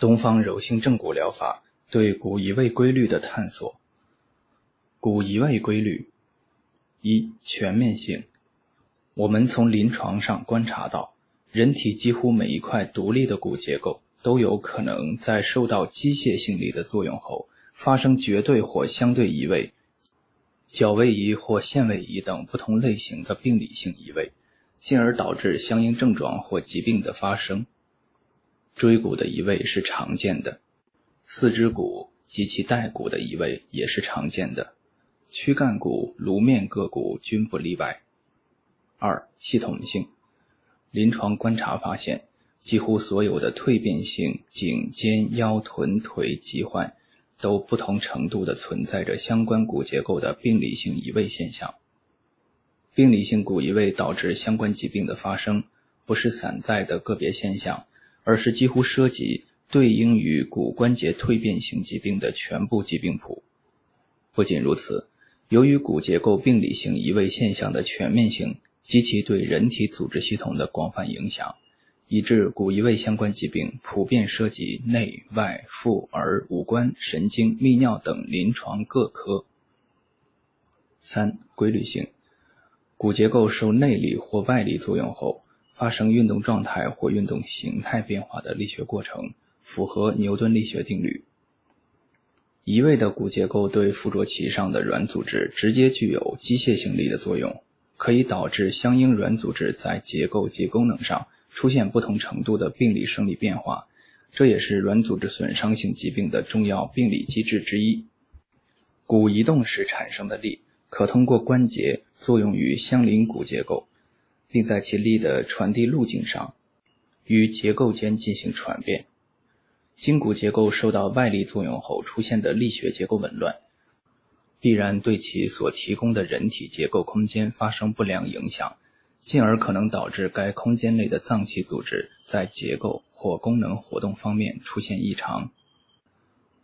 东方柔性正骨疗法对骨移位规律的探索。骨移位规律一全面性。我们从临床上观察到，人体几乎每一块独立的骨结构都有可能在受到机械性力的作用后，发生绝对或相对移位，角位移或线位移等不同类型的病理性移位，进而导致相应症状或疾病的发生。椎骨的移位是常见的，四肢骨及其带骨的移位也是常见的。躯干骨、颅面各骨均不例外。二、系统性。临床观察发现，几乎所有的蜕变性颈、肩、腰、臀、腿疾患，都不同程度的存在着相关骨结构的病理性移位现象。病理性骨移位导致相关疾病的发生，不是散在的个别现象，而是几乎涉及对应于骨关节蜕变性疾病的全部疾病谱。不仅如此。由于骨结构病理性移位现象的全面性及其对人体组织系统的广泛影响，以致骨移位相关疾病普遍涉及内外妇儿五官神经泌尿等临床各科。三、规律性。骨结构受内力或外力作用后，发生运动状态或运动形态变化的力学过程，符合牛顿力学定律。移位的骨结构对附着其上的软组织直接具有机械性力的作用，可以导致相应软组织在结构及功能上出现不同程度的病理生理变化，这也是软组织损伤性疾病的重要病理机制之一。骨移动时产生的力，可通过关节作用于相邻骨结构，并在其力的传递路径上与结构间进行传变。筋骨结构受到外力作用后出现的力学结构紊乱，必然对其所提供的人体结构空间发生不良影响，进而可能导致该空间内的脏器组织在结构或功能活动方面出现异常。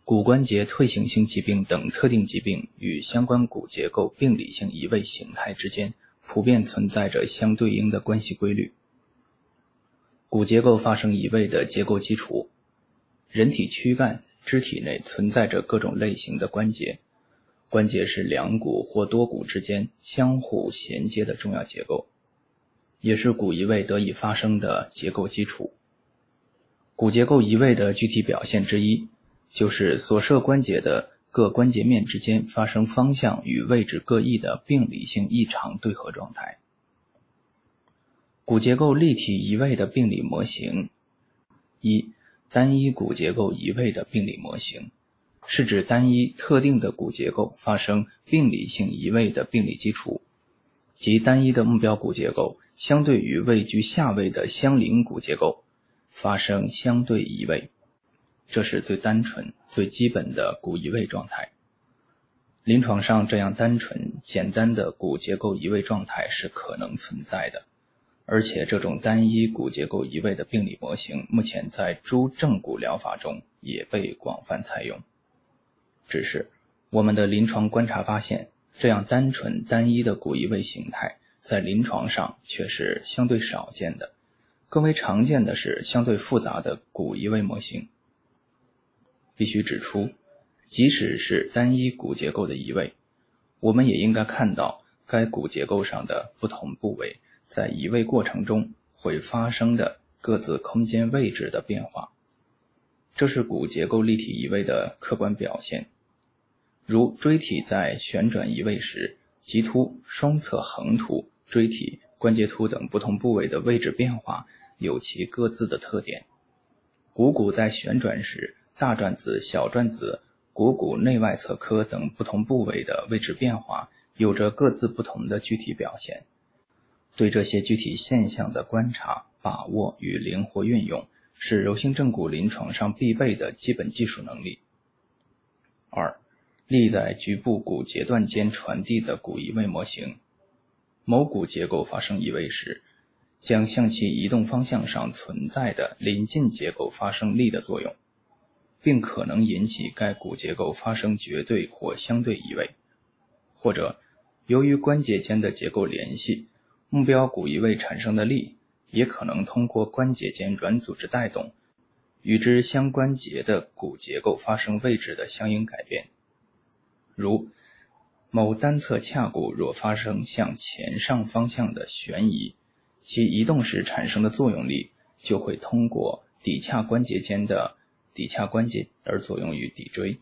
骨关节退行性疾病等特定疾病与相关骨结构病理性移位形态之间普遍存在着相对应的关系规律。骨结构发生移位的结构基础。人体躯干肢体内存在着各种类型的关节，关节是两骨或多骨之间相互衔接的重要结构，也是骨移位得以发生的结构基础。骨结构移位的具体表现之一，就是所涉关节的各关节面之间发生方向与位置各异的病理性异常对合状态。骨结构立体移位的病理模型一。单一骨结构移位的病理模型，是指单一特定的骨结构发生病理性移位的病理基础，即单一的目标骨结构相对于位居下位的相邻骨结构发生相对移位，这是最单纯、最基本的骨移位状态。临床上，这样单纯简单的骨结构移位状态是可能存在的。而且，这种单一骨结构移位的病理模型，目前在诸正骨疗法中也被广泛采用。只是，我们的临床观察发现，这样单纯单一的骨移位形态，在临床上却是相对少见的。更为常见的是相对复杂的骨移位模型。必须指出，即使是单一骨结构的移位，我们也应该看到该骨结构上的不同部位。在移位过程中会发生的各自空间位置的变化，这是骨结构立体移位的客观表现。如椎体在旋转移位时，棘突、双侧横突、椎体、关节突等不同部位的位置变化有其各自的特点。股骨在旋转时，大转子、小转子、股骨内外侧髁等不同部位的位置变化有着各自不同的具体表现。对这些具体现象的观察、把握与灵活运用，是柔性正骨临床上必备的基本技术能力。二、力在局部骨节段间传递的骨移位模型。某骨结构发生移位时，将向其移动方向上存在的邻近结构发生力的作用，并可能引起该骨结构发生绝对或相对移位，或者由于关节间的结构联系。目标骨移位产生的力，也可能通过关节间软组织带动，与之相关节的骨结构发生位置的相应改变。如某单侧髂骨若发生向前上方向的旋移，其移动时产生的作用力就会通过骶髂关节间的骶髂关节而作用于骶椎，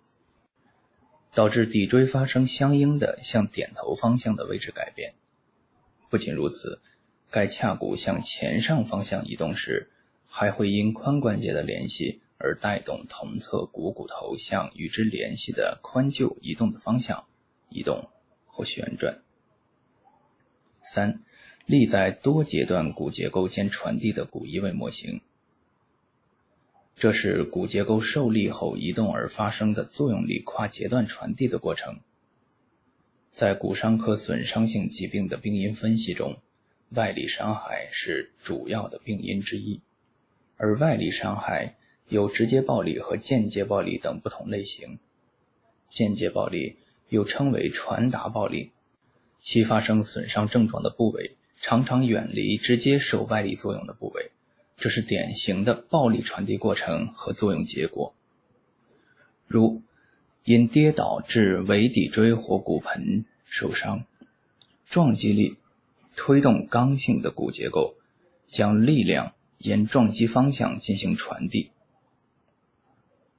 导致骶椎发生相应的向点头方向的位置改变。不仅如此，该髂骨向前上方向移动时，还会因髋关节的联系而带动同侧股骨头向与之联系的髋臼移动的方向移动或旋转。三、力在多阶段骨结构间传递的骨移位模型，这是骨结构受力后移动而发生的作用力跨阶段传递的过程。在骨伤科损伤性疾病的病因分析中，外力伤害是主要的病因之一。而外力伤害有直接暴力和间接暴力等不同类型。间接暴力又称为传达暴力，其发生损伤症状的部位常常远离直接受外力作用的部位，这是典型的暴力传递过程和作用结果。如因跌倒致尾骶椎或骨盆受伤，撞击力推动刚性的骨结构，将力量沿撞击方向进行传递。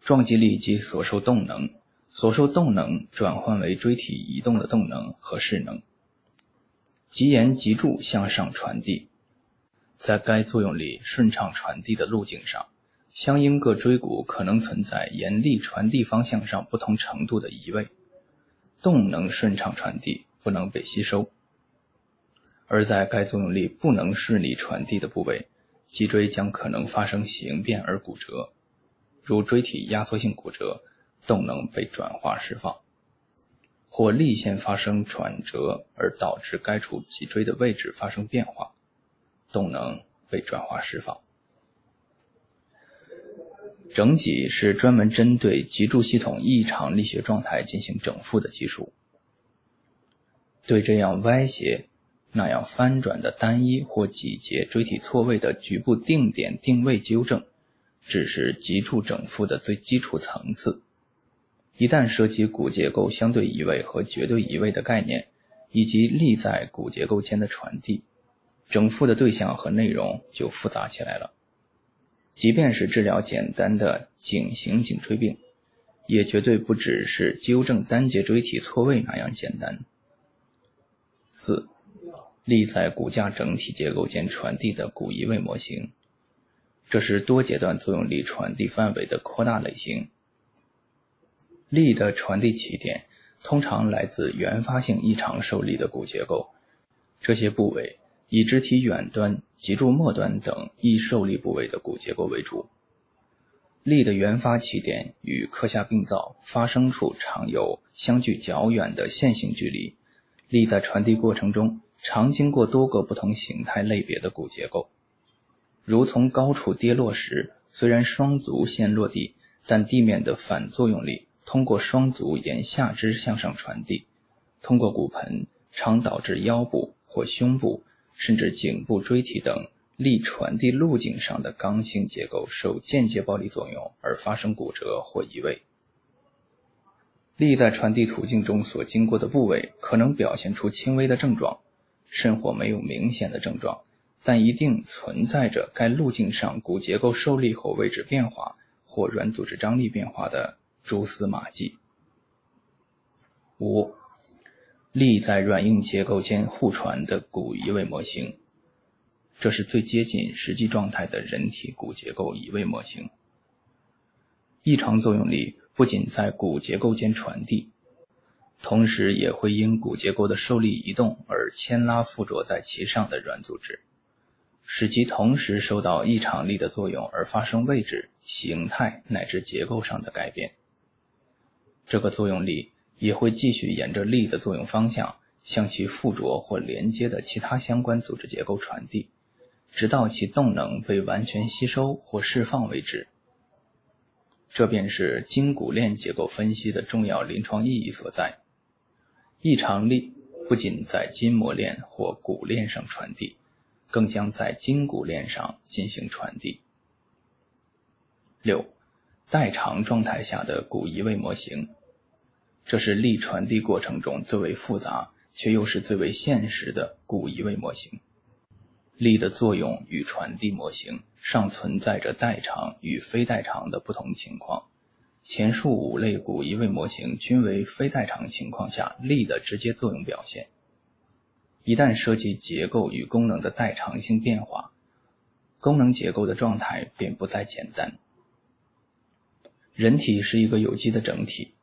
撞击力及所受动能，所受动能转换为椎体移动的动能和势能，即沿脊柱向上传递。在该作用力顺畅传递的路径上。相应各椎骨可能存在沿力传递方向上不同程度的移位，动能顺畅传递不能被吸收。而在该作用力不能顺利传递的部位，脊椎将可能发生形变而骨折，如椎体压缩性骨折，动能被转化释放；或力线发生转折而导致该处脊椎的位置发生变化，动能被转化释放。整脊是专门针对脊柱系统异常力学状态进行整复的技术。对这样歪斜、那样翻转的单一或几节椎体错位的局部定点定位纠正，只是脊柱整复的最基础层次。一旦涉及骨结构相对移位和绝对移位的概念，以及力在骨结构间的传递，整复的对象和内容就复杂起来了。即便是治疗简单的颈型颈椎病，也绝对不只是纠正单节椎体错位那样简单。四，力在骨架整体结构间传递的骨移位模型，这是多阶段作用力传递范围的扩大类型。力的传递起点通常来自原发性异常受力的骨结构，这些部位。以肢体远端、脊柱末端等易受力部位的骨结构为主。力的原发起点与髁下病灶发生处常有相距较远的线性距离。力在传递过程中常经过多个不同形态类别的骨结构，如从高处跌落时，虽然双足先落地，但地面的反作用力通过双足沿下肢向上传递，通过骨盆常导致腰部或胸部。甚至颈部椎体等力传递路径上的刚性结构受间接暴力作用而发生骨折或移位。力在传递途径中所经过的部位可能表现出轻微的症状，甚或没有明显的症状，但一定存在着该路径上骨结构受力后位置变化或软组织张力变化的蛛丝马迹。五。力在软硬结构间互传的骨移位模型，这是最接近实际状态的人体骨结构移位模型。异常作用力不仅在骨结构间传递，同时也会因骨结构的受力移动而牵拉附着在其上的软组织，使其同时受到异常力的作用而发生位置、形态乃至结构上的改变。这个作用力。也会继续沿着力的作用方向向其附着或连接的其他相关组织结构传递，直到其动能被完全吸收或释放为止。这便是筋骨链结构分析的重要临床意义所在。异常力不仅在筋膜链或骨链上传递，更将在筋骨链上进行传递。六，代偿状态下的骨移位模型，这是力传递过程中最为复杂却又是最为现实的骨移位模型。力的作用与传递模型尚存在着代偿与非代偿的不同情况。前述五类骨移位模型均为非代偿情况下力的直接作用表现。一旦涉及结构与功能的代偿性变化，功能结构的状态便不再简单。人体是一个有机的整体，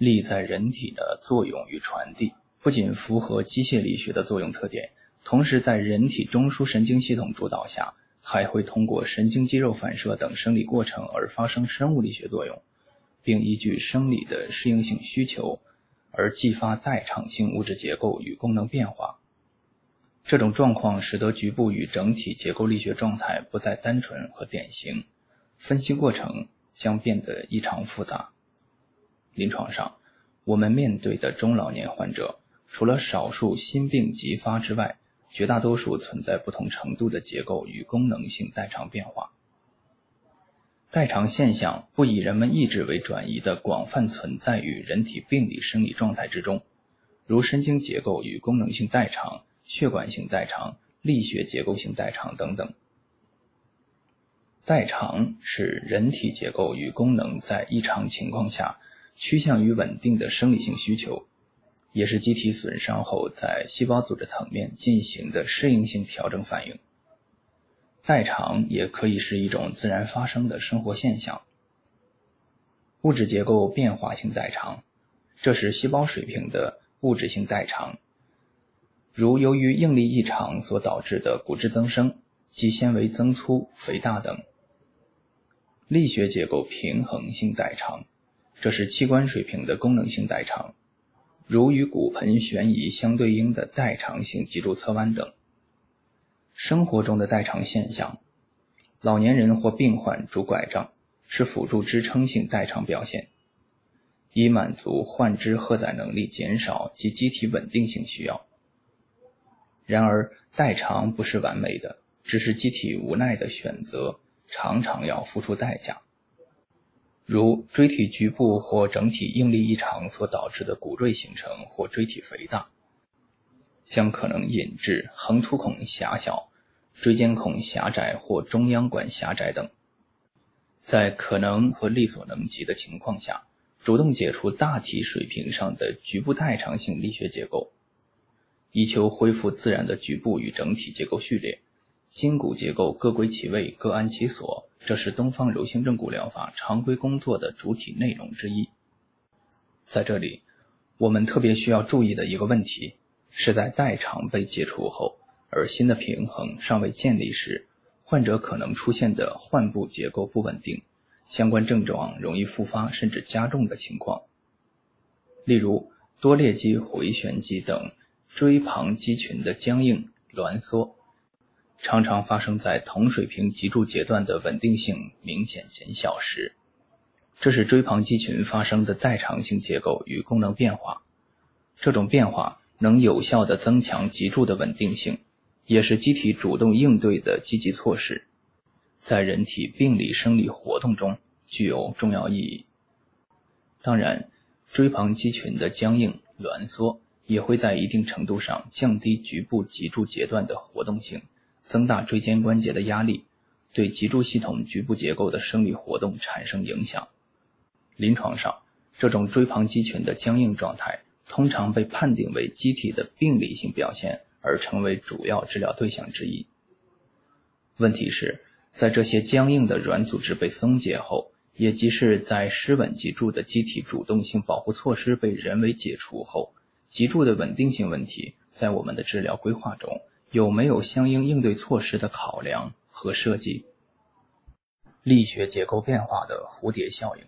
力在人体的作用与传递不仅符合机械力学的作用特点。同时，在人体中枢神经系统主导下，还会通过神经肌肉反射等生理过程而发生生物力学作用，并依据生理的适应性需求而继发代偿性物质结构与功能变化。这种状况使得局部与整体结构力学状态不再单纯和典型，分析过程将变得异常复杂。临床上，我们面对的中老年患者，除了少数心病急发之外，绝大多数存在不同程度的结构与功能性代偿变化。代偿现象不以人们意志为转移的广泛存在于人体病理生理状态之中，如神经结构与功能性代偿、血管性代偿、力学结构性代偿等等。代偿是人体结构与功能在异常情况下趋向于稳定的生理性需求。也是机体损伤后在细胞组织层面进行的适应性调整反应。代偿也可以是一种自然发生的生活现象。物质结构变化性代偿，这是细胞水平的物质性代偿，如由于应力异常所导致的骨质增生、肌纤维增粗、肥大等。力学结构平衡性代偿，这是器官水平的功能性代偿。如与骨盆悬移相对应的代偿性脊柱侧弯等。生活中的代偿现象，老年人或病患拄拐杖是辅助支撑性代偿表现，以满足患肢荷载能力减少及机体稳定性需要。然而，代偿不是完美的，只是机体无奈的选择，常常要付出代价。如椎体局部或整体应力异常所导致的骨赘形成或椎体肥大，将可能引致横突孔狭小、椎间孔狭窄或中央管狭窄等。在可能和力所能及的情况下，主动解除大体水平上的局部代偿性力学结构，以求恢复自然的局部与整体结构序列，筋骨结构各归其位，各安其所。这是东方柔性正骨疗法常规工作的主体内容之一。在这里，我们特别需要注意的一个问题，是在代偿被解除后，而新的平衡尚未建立时，患者可能出现的患部结构不稳定、相关症状容易复发甚至加重的情况。例如，多裂肌、回旋肌等椎旁肌群的僵硬、挛缩。常常发生在同水平脊柱节段的稳定性明显减小时，这是椎旁肌群发生的代偿性结构与功能变化。这种变化能有效地增强脊柱的稳定性，也是机体主动应对的积极措施，在人体病理生理活动中具有重要意义。当然，椎旁肌群的僵硬挛缩也会在一定程度上降低局部脊柱节段的活动性。增大椎间关节的压力，对脊柱系统局部结构的生理活动产生影响。临床上，这种椎旁肌群的僵硬状态通常被判定为机体的病理性表现，而成为主要治疗对象之一。问题是，在这些僵硬的软组织被松解后，也即是在失稳脊柱的机体主动性保护措施被人为解除后，脊柱的稳定性问题在我们的治疗规划中。有没有相应应对措施的考量和设计？力学结构变化的蝴蝶效应。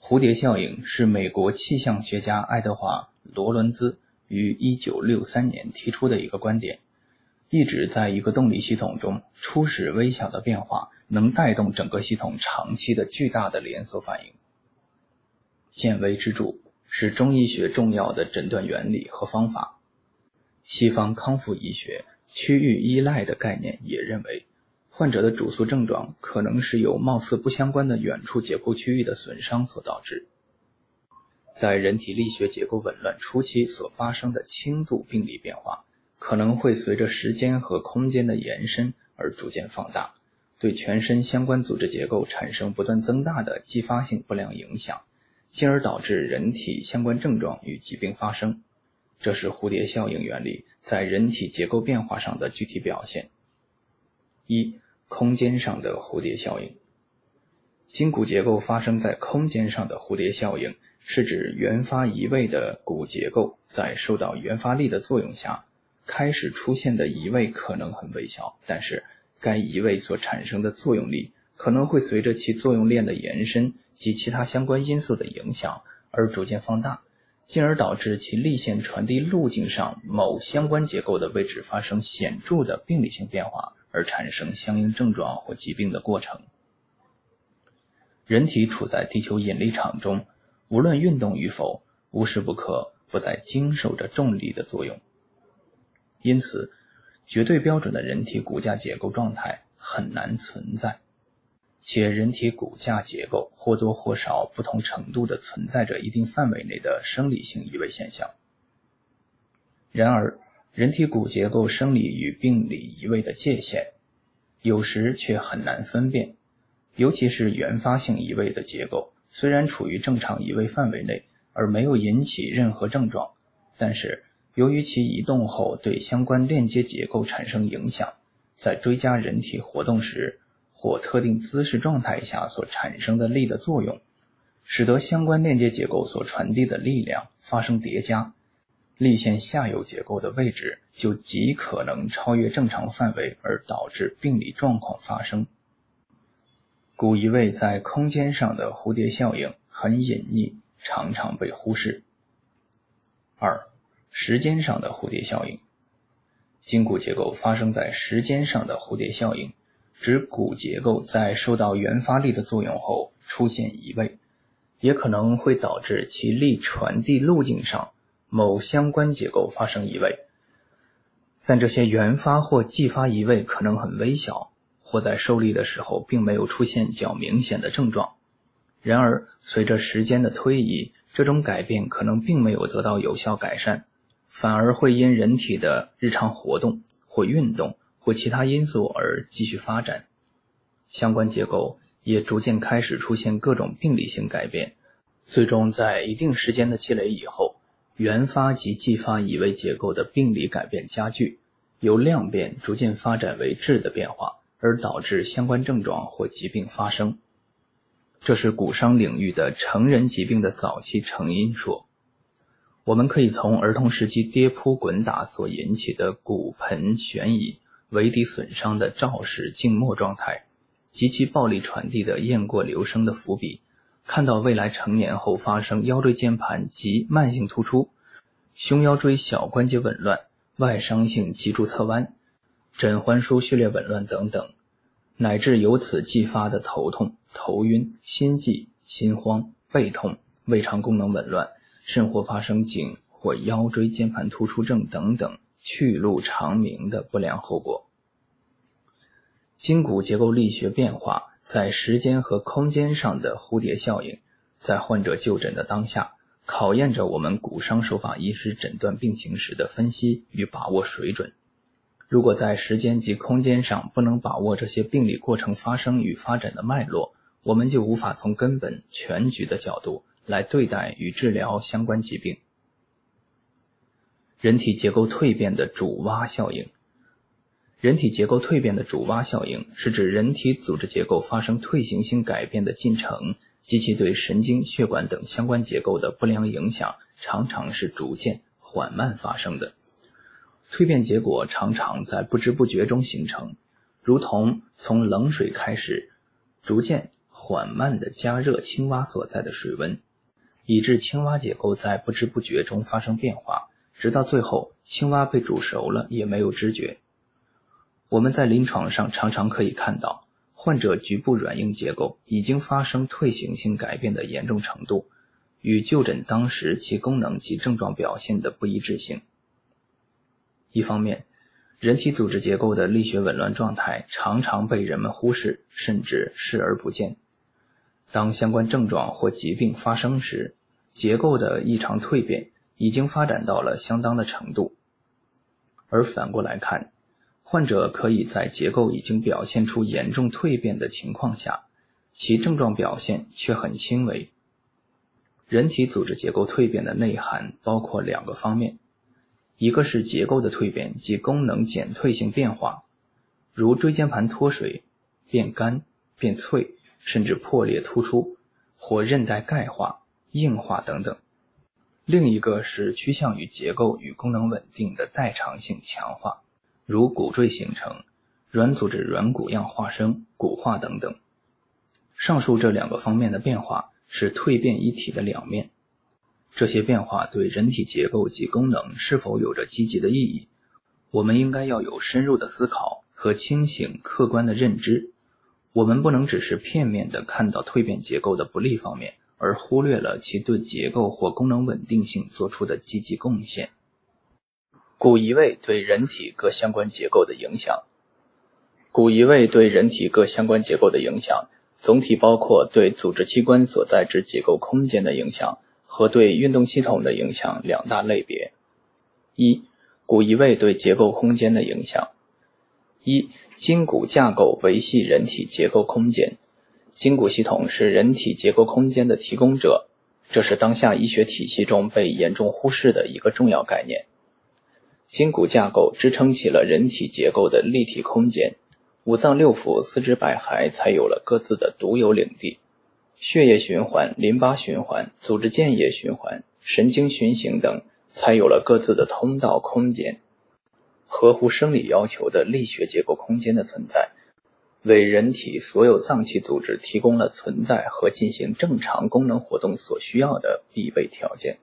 蝴蝶效应是美国气象学家爱德华·罗伦兹于1963年提出的一个观点，一直在一个动力系统中初始微小的变化，能带动整个系统长期的巨大的连锁反应。见微知著是中医学重要的诊断原理和方法。西方康复医学区域依赖的概念也认为，患者的主诉症状可能是由貌似不相关的远处解剖区域的损伤所导致。在人体力学结构紊乱初期所发生的轻度病理变化，可能会随着时间和空间的延伸而逐渐放大，对全身相关组织结构产生不断增大的继发性不良影响，进而导致人体相关症状与疾病发生。这是蝴蝶效应原理在人体结构变化上的具体表现。一空间上的蝴蝶效应，筋骨结构发生在空间上的蝴蝶效应，是指原发移位的骨结构在受到原发力的作用下，开始出现的移位可能很微小，但是该移位所产生的作用力可能会随着其作用链的延伸及其他相关因素的影响而逐渐放大，进而导致其力线传递路径上某相关结构的位置发生显著的病理性变化。而产生相应症状或疾病的过程。人体处在地球引力场中，无论运动与否，无时不刻不在经受着重力的作用。因此，绝对标准的人体骨架结构状态很难存在，且人体骨架结构或多或少不同程度的存在着一定范围内的生理性移位现象。然而，人体骨结构生理与病理移位的界限，有时却很难分辨，尤其是原发性移位的结构，虽然处于正常移位范围内，而没有引起任何症状，但是由于其移动后对相关链接结构产生影响，在追加人体活动时或特定姿势状态下所产生的力的作用，使得相关链接结构所传递的力量发生叠加。力线下游结构的位置就极可能超越正常范围，而导致病理状况发生。骨移位在空间上的蝴蝶效应很隐匿，常常被忽视。二、时间上的蝴蝶效应，筋骨结构发生在时间上的蝴蝶效应，指骨结构在受到原发力的作用后出现移位，也可能会导致其力传递路径上。某相关结构发生移位，但这些原发或继发移位可能很微小，或在受力的时候并没有出现较明显的症状。然而，随着时间的推移，这种改变可能并没有得到有效改善，反而会因人体的日常活动或运动或其他因素而继续发展。相关结构也逐渐开始出现各种病理性改变，最终在一定时间的积累以后。原发及继发移位结构的病理改变加剧，由量变逐渐发展为质的变化，而导致相关症状或疾病发生。这是骨伤领域的成人疾病的早期成因说。我们可以从儿童时期跌扑滚打所引起的骨盆悬移、尾底损伤的肇事静默状态，及其暴力传递的雁过留声的伏笔。看到未来成年后发生腰椎间盘及慢性突出、胸腰椎小关节紊乱、外伤性脊柱侧弯、枕环枢序列紊乱等等，乃至由此继发的头痛、头晕、心悸、心慌、背痛、胃肠功能紊乱，甚或发生颈或腰椎间盘突出症等等去路长明的不良后果。筋骨结构力学变化。在时间和空间上的蝴蝶效应，在患者就诊的当下，考验着我们骨伤手法医师诊断病情时的分析与把握水准。如果在时间及空间上不能把握这些病理过程发生与发展的脉络，我们就无法从根本全局的角度来对待与治疗相关疾病。人体结构蜕变的主蛙效应。人体结构蜕变的主蛙效应，是指人体组织结构发生退行性改变的进程及其对神经、血管等相关结构的不良影响，常常是逐渐缓慢发生的。蜕变结果常常在不知不觉中形成，如同从冷水开始，逐渐缓慢地加热青蛙所在的水温，以致青蛙结构在不知不觉中发生变化，直到最后青蛙被煮熟了也没有知觉。我们在临床上常常可以看到，患者局部软硬结构已经发生退行性改变的严重程度，与就诊当时其功能及症状表现的不一致性。一方面，人体组织结构的力学紊乱状态常常被人们忽视，甚至视而不见。当相关症状或疾病发生时，结构的异常蜕变已经发展到了相当的程度。而反过来看，患者可以在结构已经表现出严重蜕变的情况下，其症状表现却很轻微。人体组织结构蜕变的内涵包括两个方面。一个是结构的蜕变及功能减退性变化，如椎间盘脱水、变干、变脆，甚至破裂突出，或韧带钙化、硬化等等；另一个是趋向于结构与功能稳定的代偿性强化，如骨赘形成、软组织软骨样化生、骨化等等。上述这两个方面的变化是蜕变一体的两面。这些变化对人体结构及功能是否有着积极的意义？我们应该要有深入的思考和清醒客观的认知。我们不能只是片面的看到蜕变结构的不利方面，而忽略了其对结构或功能稳定性做出的积极贡献。骨移位对人体各相关结构的影响。骨移位对人体各相关结构的影响，总体包括对组织器官所在之结构空间的影响。和对运动系统的影响两大类别。一、骨移位对结构空间的影响。一、筋骨架构维系人体结构空间，筋骨系统是人体结构空间的提供者，这是当下医学体系中被严重忽视的一个重要概念。筋骨架构支撑起了人体结构的立体空间，五脏六腑、四肢百骸才有了各自的独有领地。血液循环、淋巴循环、组织间液循环、神经循行等，才有了各自的通道空间。合乎生理要求的力学结构空间的存在，为人体所有脏器组织提供了存在和进行正常功能活动所需要的必备条件。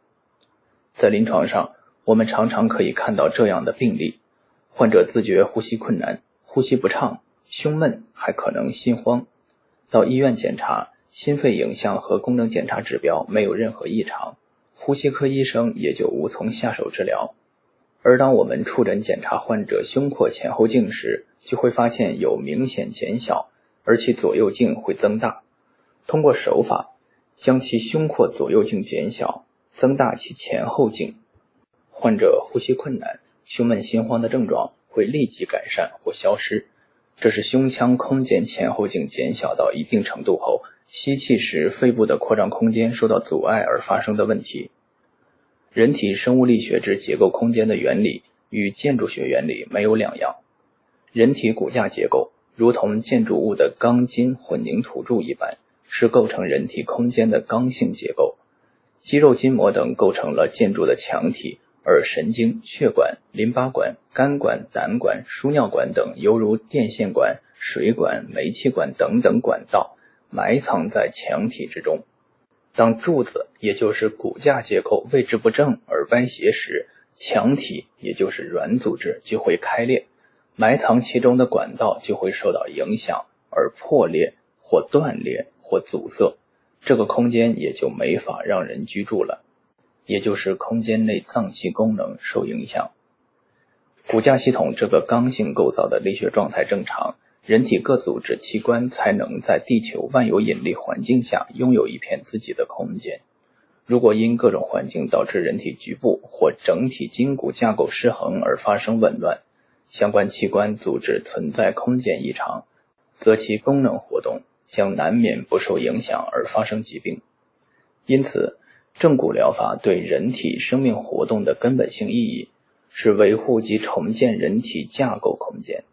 在临床上，我们常常可以看到这样的病例：患者自觉呼吸困难、呼吸不畅、胸闷，还可能心慌。到医院检查。心肺影像和功能检查指标没有任何异常，呼吸科医生也就无从下手治疗。而当我们触诊检查患者胸廓前后径时，就会发现有明显减小，而其左右径会增大。通过手法将其胸廓左右径减小，增大其前后径，患者呼吸困难、胸闷、心慌的症状会立即改善或消失。这是胸腔空间前后径减小到一定程度后。吸气时，肺部的扩张空间受到阻碍而发生的问题。人体生物力学之结构空间的原理与建筑学原理没有两样。人体骨架结构如同建筑物的钢筋混凝土柱一般，是构成人体空间的刚性结构。肌肉筋膜等构成了建筑的墙体，而神经、血管、淋巴管、肝管、胆管、输尿管等犹如电线管、水管、煤气管等等管道。埋藏在墙体之中。当柱子，也就是骨架结构位置不正而歪斜时，墙体，也就是软组织就会开裂，埋藏其中的管道就会受到影响而破裂或断裂或阻塞，这个空间也就没法让人居住了，也就是空间内脏器功能受影响。骨架系统这个刚性构造的力学状态正常。人体各组织器官才能在地球万有引力环境下拥有一片自己的空间。如果因各种环境导致人体局部或整体筋骨架构失衡而发生紊乱，相关器官组织存在空间异常，则其功能活动将难免不受影响而发生疾病。因此，正骨疗法对人体生命活动的根本性意义是维护及重建人体架构空间。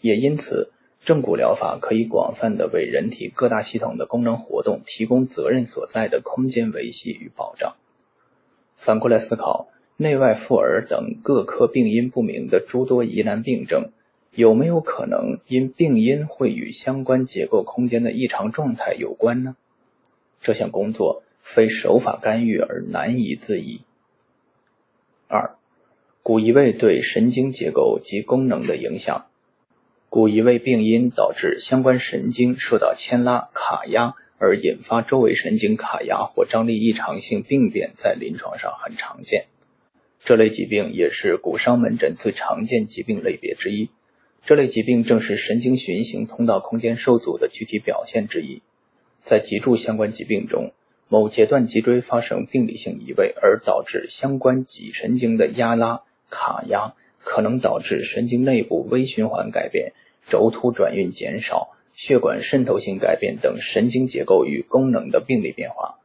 也因此，正骨疗法可以广泛的为人体各大系统的功能活动提供责任所在的空间维系与保障。反过来思考，内外妇儿等各科病因不明的诸多疑难病症，有没有可能因病因会与相关结构空间的异常状态有关呢？这项工作非手法干预而难以自已。二，骨移位对神经结构及功能的影响。骨移位病因导致相关神经受到牵拉、卡压，而引发周围神经卡压或张力异常性病变，在临床上很常见。这类疾病也是骨伤门诊最常见疾病类别之一。这类疾病正是神经循行通道空间受阻的具体表现之一。在脊柱相关疾病中，某节段脊椎发生病理性移位，而导致相关脊神经的压拉、卡压，可能导致神经内部微循环改变、轴突转运减少、血管渗透性改变等神经结构与功能的病理变化。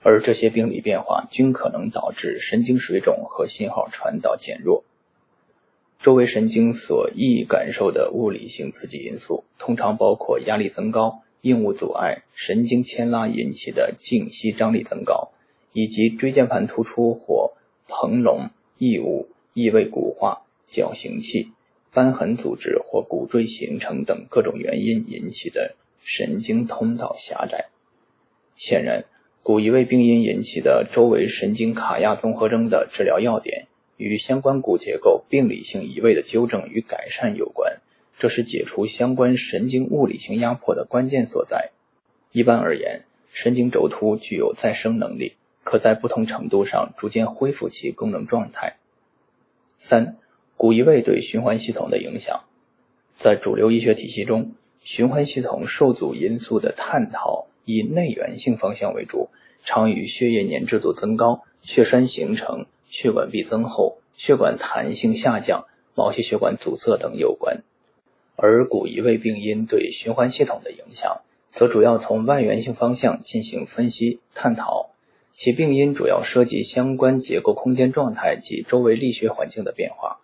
而这些病理变化均可能导致神经水肿和信号传导减弱。周围神经所易感受的物理性刺激因素，通常包括压力增高、硬物阻碍、神经牵拉引起的静息张力增高，以及椎间盘突出或膨隆、异物、异位骨化、矫形器、瘢痕组织或骨赘形成等各种原因引起的神经通道狭窄。显然，骨移位病因引起的周围神经卡压综合征的治疗要点。与相关骨结构病理性移位的纠正与改善有关，这是解除相关神经物理性压迫的关键所在。一般而言，神经轴突具有再生能力，可在不同程度上逐渐恢复其功能状态。三、骨移位对循环系统的影响，在主流医学体系中，循环系统受阻因素的探讨以内源性方向为主，常与血液粘滞度增高、血栓形成。血管壁增厚、血管弹性下降、毛细血管阻塞等有关，而骨移位病因对循环系统的影响，则主要从外源性方向进行分析探讨。其病因主要涉及相关结构空间状态及周围力学环境的变化。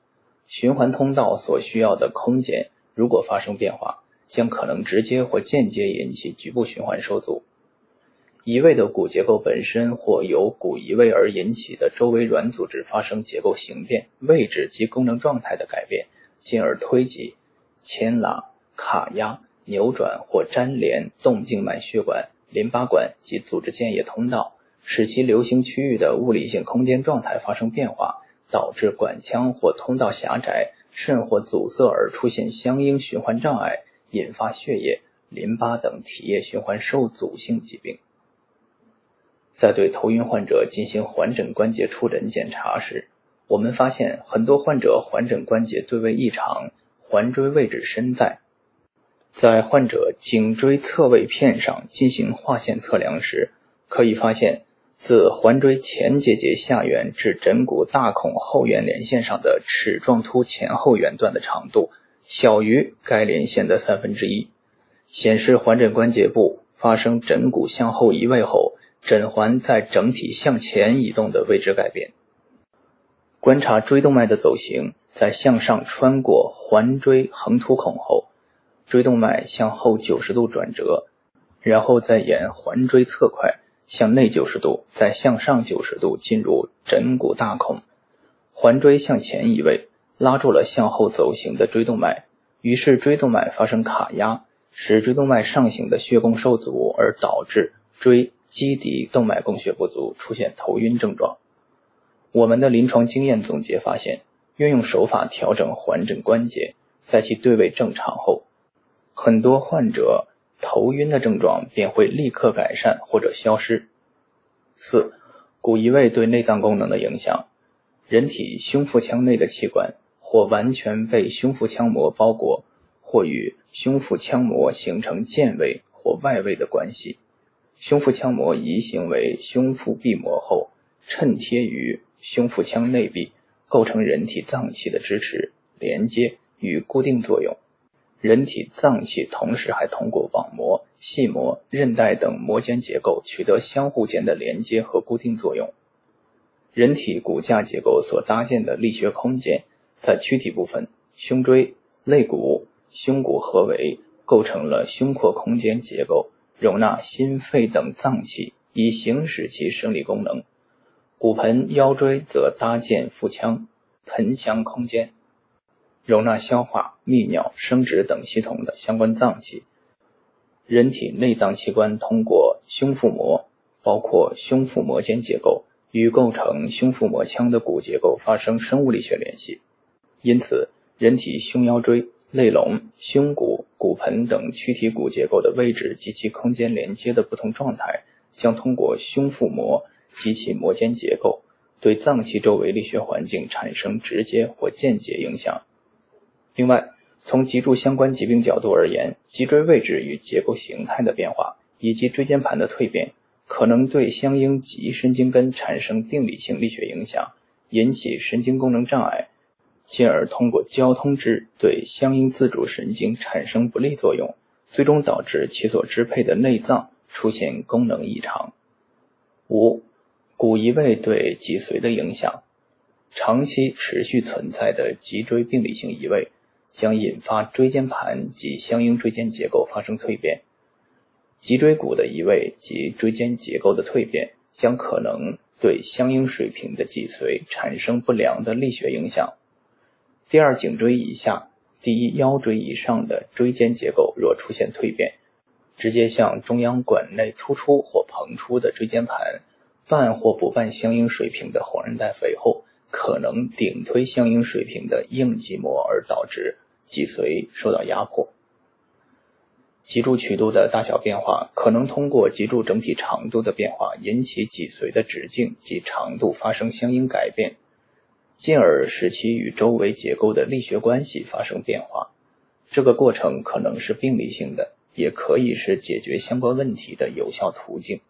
循环通道所需要的空间如果发生变化，将可能直接或间接引起局部循环受阻。移位的骨结构本身或由骨移位而引起的周围软组织发生结构形变、位置及功能状态的改变，进而推挤、牵拉、卡压、扭转或粘连动静脉血管、淋巴管及组织间液通道，使其流行区域的物理性空间状态发生变化，导致管腔或通道狭窄、肾或阻塞而出现相应循环障碍，引发血液、淋巴等体液循环受阻性疾病。在对头晕患者进行环枕关节触诊检查时，我们发现很多患者环枕关节对位异常，环椎位置深在。在患者颈椎侧位片上进行划线测量时，可以发现，自环椎前结节下缘至枕骨大孔后缘连线上的齿状突前后缘段的长度小于该连线的三分之一，显示环枕关节部发生枕骨向后移位后。枕环在整体向前移动的位置改变。观察椎动脉的走形，在向上穿过环椎横突孔后，椎动脉向后九十度转折，然后再沿环椎侧块向内九十度，再向上九十度进入枕骨大孔。环椎向前移位，拉住了向后走行的椎动脉，于是椎动脉发生卡压，使椎动脉上行的血供受阻，而导致椎。基底动脉供血不足，出现头晕症状。我们的临床经验总结发现，运用手法调整环枕关节，在其对位正常后，很多患者头晕的症状便会立刻改善或者消失。四、骨移位对内脏功能的影响。人体胸腹腔内的器官或完全被胸腹腔膜包裹，或与胸腹腔膜形成间位或外位的关系。胸腹腔膜移行为胸腹壁膜后，衬贴于胸腹腔内壁，构成人体脏器的支持、连接与固定作用。人体脏器同时还通过网膜、细膜、韧带等膜间结构取得相互间的连接和固定作用。人体骨架结构所搭建的力学空间，在躯体部分，胸椎、肋骨、胸骨合围，构成了胸廓空间结构。容纳心肺等脏器，以行使其生理功能。骨盆、腰椎则搭建腹腔、盆腔空间，容纳消化、泌尿、生殖等系统的相关脏器。人体内脏器官通过胸腹膜，包括胸腹膜间结构，与构成胸腹膜腔的骨结构发生生物力学联系。因此，人体胸腰椎。肋龙、胸骨、骨盆等躯体骨结构的位置及其空间连接的不同状态，将通过胸腹膜及其膜间结构对脏器周围力学环境产生直接或间接影响。另外，从脊柱相关疾病角度而言，脊椎位置与结构形态的变化，以及椎间盘的蜕变，可能对相应脊神经根产生病理性力学影响，引起神经功能障碍，进而通过交通支对相应自主神经产生不利作用，最终导致其所支配的内脏出现功能异常。五、骨移位对脊髓的影响，长期持续存在的脊椎病理性移位。将引发椎间盘及相应椎间结构发生蜕变，脊椎骨的移位及椎间结构的蜕变将可能对相应水平的脊髓产生不良的力学影响。第二颈椎以下、第一腰椎以上的椎间结构若出现蜕变，直接向中央管内突出或膨出的椎间盘半或不半相应水平的黄韧带肥厚，可能顶推相应水平的硬脊膜而导致。脊髓受到压迫，脊柱曲度的大小变化可能通过脊柱整体长度的变化引起脊髓的直径及长度发生相应改变，进而使其与周围结构的力学关系发生变化。这个过程可能是病理性的，也可以是解决相关问题的有效途径。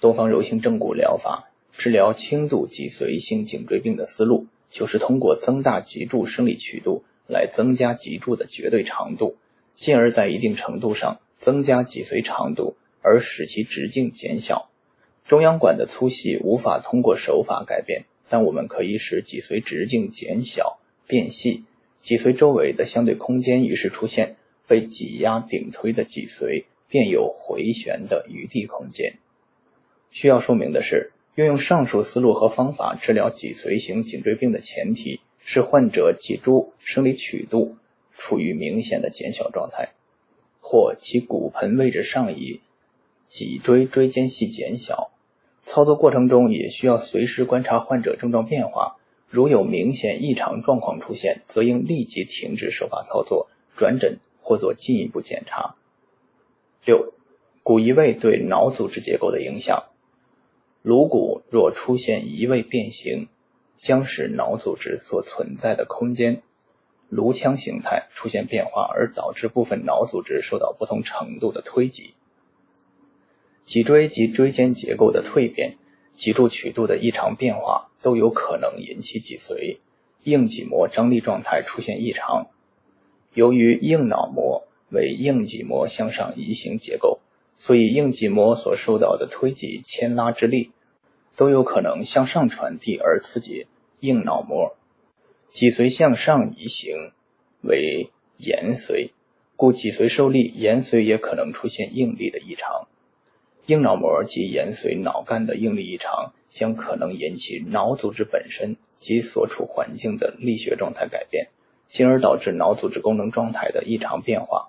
东方柔性正骨疗法治疗轻度脊髓性颈椎病的思路，就是通过增大脊柱生理曲度。来增加脊柱的绝对长度，进而，在一定程度上增加脊髓长度，而使其直径减小。中央管的粗细无法通过手法改变，但我们可以使脊髓直径减小变细，脊髓周围的相对空间于是出现被挤压顶推的脊髓便有回旋的余地空间。需要说明的是，运用上述思路和方法治疗脊髓型颈椎病的前提。使患者脊柱生理曲度处于明显的减小状态，或其骨盆位置上移，脊椎椎间隙减小。操作过程中也需要随时观察患者症状变化，如有明显异常状况出现，则应立即停止手法操作，转诊或做进一步检查。六、骨移位对脑组织结构的影响，颅骨若出现移位变形。将使脑组织所存在的空间颅腔形态出现变化，而导致部分脑组织受到不同程度的推挤。脊椎及椎间结构的蜕变、脊柱曲度的异常变化都有可能引起脊髓硬脊膜张力状态出现异常。由于硬脑膜为硬脊膜向上移行结构，所以硬脊膜所受到的推挤牵拉之力。都有可能向上传递而刺激硬脑膜，脊髓向上移行为延髓，故脊髓受力，延髓也可能出现应力的异常。硬脑膜及延髓脑干的应力异常，将可能引起脑组织本身及所处环境的力学状态改变，进而导致脑组织功能状态的异常变化。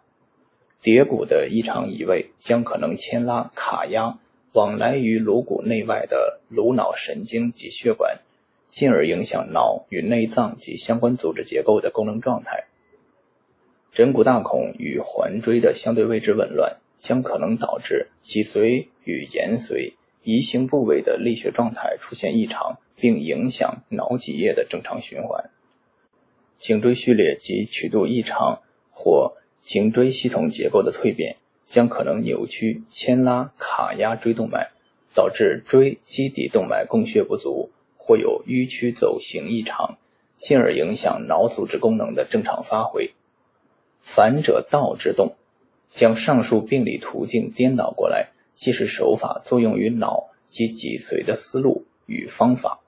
蝶骨的异常移位，将可能牵拉卡压。往来于颅骨内外的颅脑神经及血管，进而影响脑与内脏及相关组织结构的功能状态。枕骨大孔与环椎的相对位置紊乱，将可能导致脊髓与延髓移行部位的力学状态出现异常，并影响脑脊液的正常循环。颈椎序列及曲度异常或颈椎系统结构的蜕变。将可能扭曲、牵拉、卡压椎动脉，导致椎基底动脉供血不足，或有迂曲走形异常，进而影响脑组织功能的正常发挥。反者道之动，将上述病理途径颠倒过来，即是手法作用于脑及脊髓的思路与方法。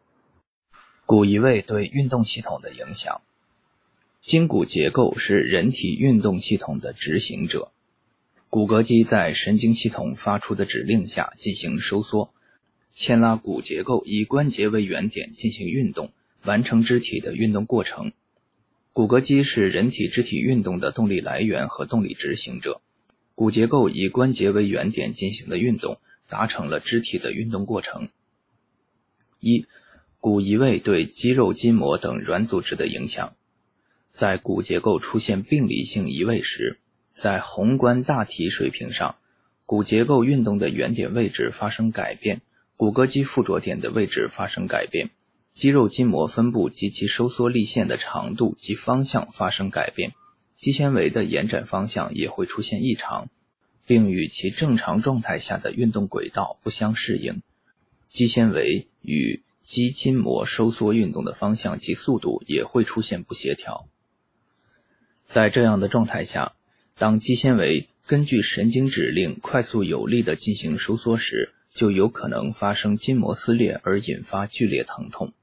骨移位对运动系统的影响，筋骨结构是人体运动系统的执行者。骨骼肌在神经系统发出的指令下进行收缩，牵拉骨结构，以关节为原点进行运动，完成肢体的运动过程。骨骼肌是人体肢体运动的动力来源和动力执行者。骨结构以关节为原点进行的运动，达成了肢体的运动过程。一、骨移位对肌肉筋膜等软组织的影响，在骨结构出现病理性移位时。在宏观大体水平上，骨结构运动的原点位置发生改变，骨骼肌附着点的位置发生改变，肌肉筋膜分布及其收缩力线的长度及方向发生改变，肌纤维的延展方向也会出现异常，并与其正常状态下的运动轨道不相适应。肌纤维与肌筋膜收缩运动的方向及速度也会出现不协调。在这样的状态下，当肌纤维根据神经指令快速有力地进行收缩时，就有可能发生筋膜撕裂而引发剧烈疼痛。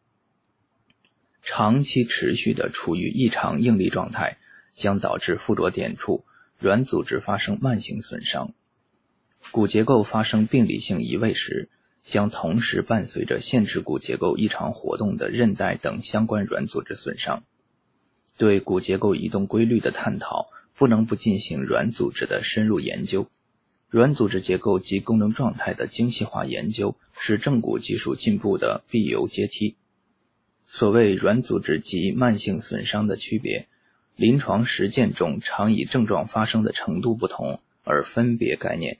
长期持续的处于异常应力状态，将导致附着点处软组织发生慢性损伤。骨结构发生病理性移位时，将同时伴随着限制骨结构异常活动的韧带等相关软组织损伤。对骨结构移动规律的探讨，不能不进行软组织的深入研究。软组织结构及功能状态的精细化研究是正骨技术进步的必由阶梯。所谓软组织及慢性损伤的区别，临床实践中常以症状发生的程度不同而分别概念。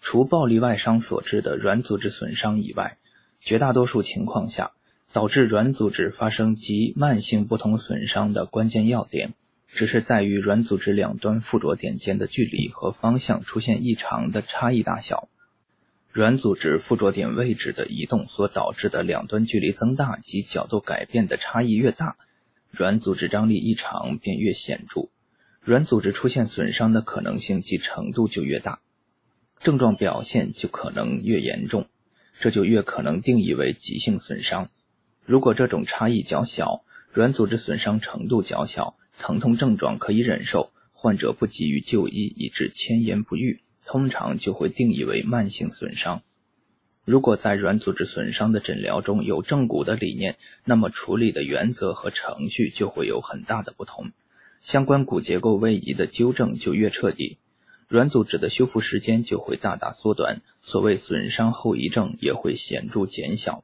除暴力外伤所致的软组织损伤以外，绝大多数情况下，导致软组织发生及慢性不同损伤的关键要点。只是在于软组织两端附着点间的距离和方向出现异常的差异大小。软组织附着点位置的移动所导致的两端距离增大及角度改变的差异越大，软组织张力异常便越显著，软组织出现损伤的可能性及程度就越大，症状表现就可能越严重，这就越可能定义为急性损伤。如果这种差异较小，软组织损伤程度较小。疼痛症状可以忍受，患者不急于就医，以致迁延不愈，通常就会定义为慢性损伤。如果在软组织损伤的诊疗中有正骨的理念，那么处理的原则和程序就会有很大的不同，相关骨结构位移的纠正就越彻底，软组织的修复时间就会大大缩短，所谓损伤后遗症也会显著减小。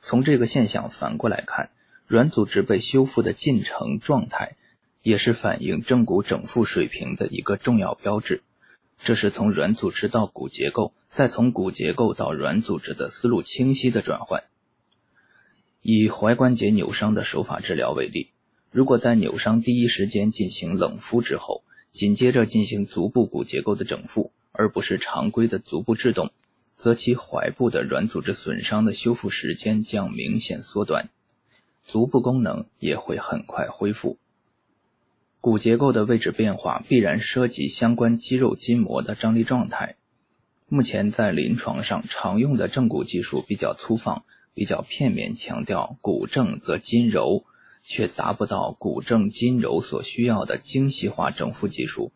从这个现象反过来看，软组织被修复的进程状态。也是反映正骨整复水平的一个重要标志。这是从软组织到骨结构，再从骨结构到软组织的思路清晰的转换。以踝关节扭伤的手法治疗为例，如果在扭伤第一时间进行冷敷之后，紧接着进行足部骨结构的整复，而不是常规的足部制动，则其踝部的软组织损伤的修复时间将明显缩短，足部功能也会很快恢复。骨结构的位置变化必然涉及相关肌肉筋膜的张力状态。目前在临床上常用的正骨技术比较粗放，比较片面强调骨正则筋柔，却达不到骨正筋柔所需要的精细化整复技术，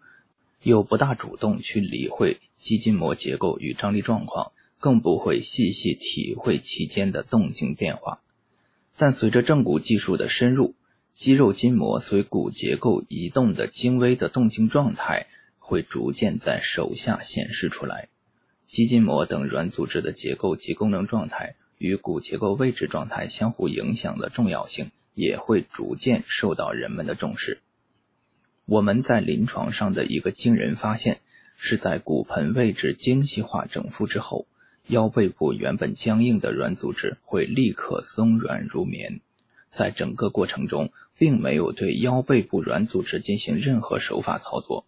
又不大主动去理会肌筋膜结构与张力状况，更不会细细体会其间的动静变化。但随着正骨技术的深入，肌肉筋膜随骨结构移动的精微的动静状态，会逐渐在手下显示出来。肌筋膜等软组织的结构及功能状态与骨结构位置状态相互影响的重要性，也会逐渐受到人们的重视。我们在临床上的一个惊人发现，是在骨盆位置精细化整复之后，腰背部原本僵硬的软组织会立刻松软如棉。在整个过程中，并没有对腰背部软组织进行任何手法操作。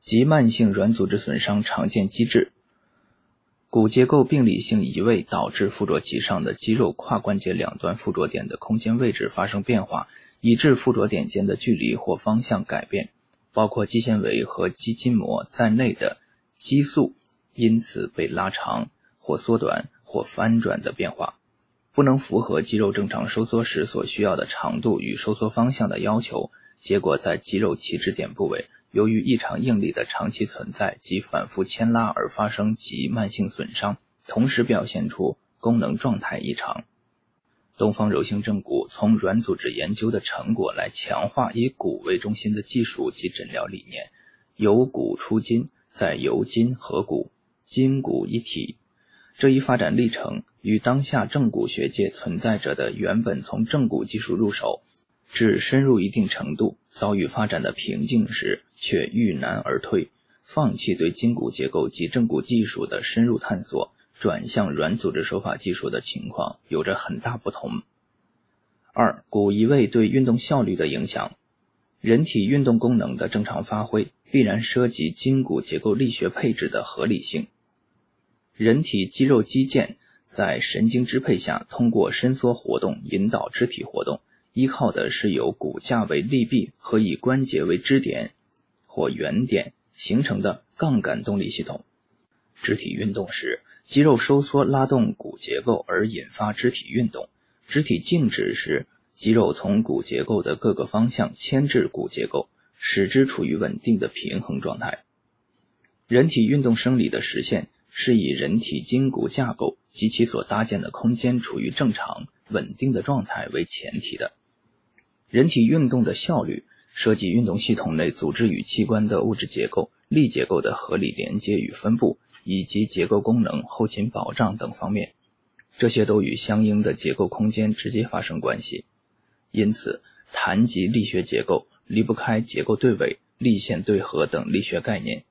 急慢性软组织损伤常见机制：骨结构病理性移位导致附着其上的肌肉跨关节两端附着点的空间位置发生变化，以致附着点间的距离或方向改变，包括肌纤维和肌筋膜在内的激素因此被拉长或缩短或翻转的变化。不能符合肌肉正常收缩时所需要的长度与收缩方向的要求，结果在肌肉起止点部位，由于异常应力的长期存在及反复牵拉而发生及慢性损伤，同时表现出功能状态异常。东方柔性正骨从软组织研究的成果来强化以骨为中心的技术及诊疗理念，由骨出筋，再由筋合骨，筋骨一体。这一发展历程与当下正骨学界存在着的原本从正骨技术入手，至深入一定程度遭遇发展的瓶颈时，却遇难而退，放弃对筋骨结构及正骨技术的深入探索，转向软组织手法技术的情况有着很大不同。二、骨移位对运动效率的影响。人体运动功能的正常发挥，必然涉及筋骨结构力学配置的合理性。人体肌肉肌腱在神经支配下，通过伸缩活动引导肢体活动，依靠的是由骨架为力臂和以关节为支点或原点形成的杠杆动力系统。肢体运动时，肌肉收缩拉动骨结构而引发肢体运动；肢体静止时，肌肉从骨结构的各个方向牵制骨结构，使之处于稳定的平衡状态。人体运动生理的实现是以人体筋骨架构及其所搭建的空间处于正常稳定的状态为前提的。人体运动的效率涉及运动系统内组织与器官的物质结构、力结构的合理连接与分布，以及结构功能、后勤保障等方面，这些都与相应的结构空间直接发生关系。因此，谈及力学结构，离不开结构对位、力线对合等力学概念。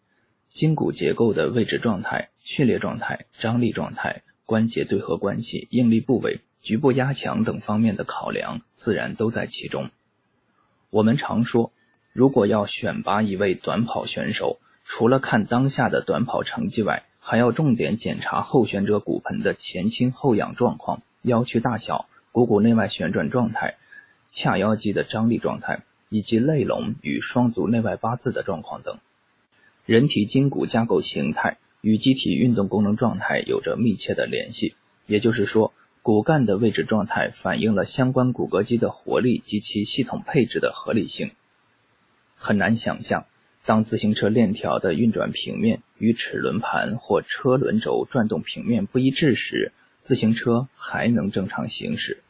筋骨结构的位置状态、序列状态、张力状态、关节对合关系、应力部位、局部压强等方面的考量，自然都在其中。我们常说，如果要选拔一位短跑选手，除了看当下的短跑成绩外，还要重点检查候选者骨盆的前倾后仰状况、腰曲大小、股骨内外旋转状态。髂腰肌的张力状态，以及肋龙与双足内外八字的状况等，人体筋骨架构形态与机体运动功能状态有着密切的联系。也就是说，骨干的位置状态反映了相关骨骼肌的活力及其系统配置的合理性。很难想象，当自行车链条的运转平面与齿轮盘或车轮轴转动平面不一致时，自行车还能正常行驶。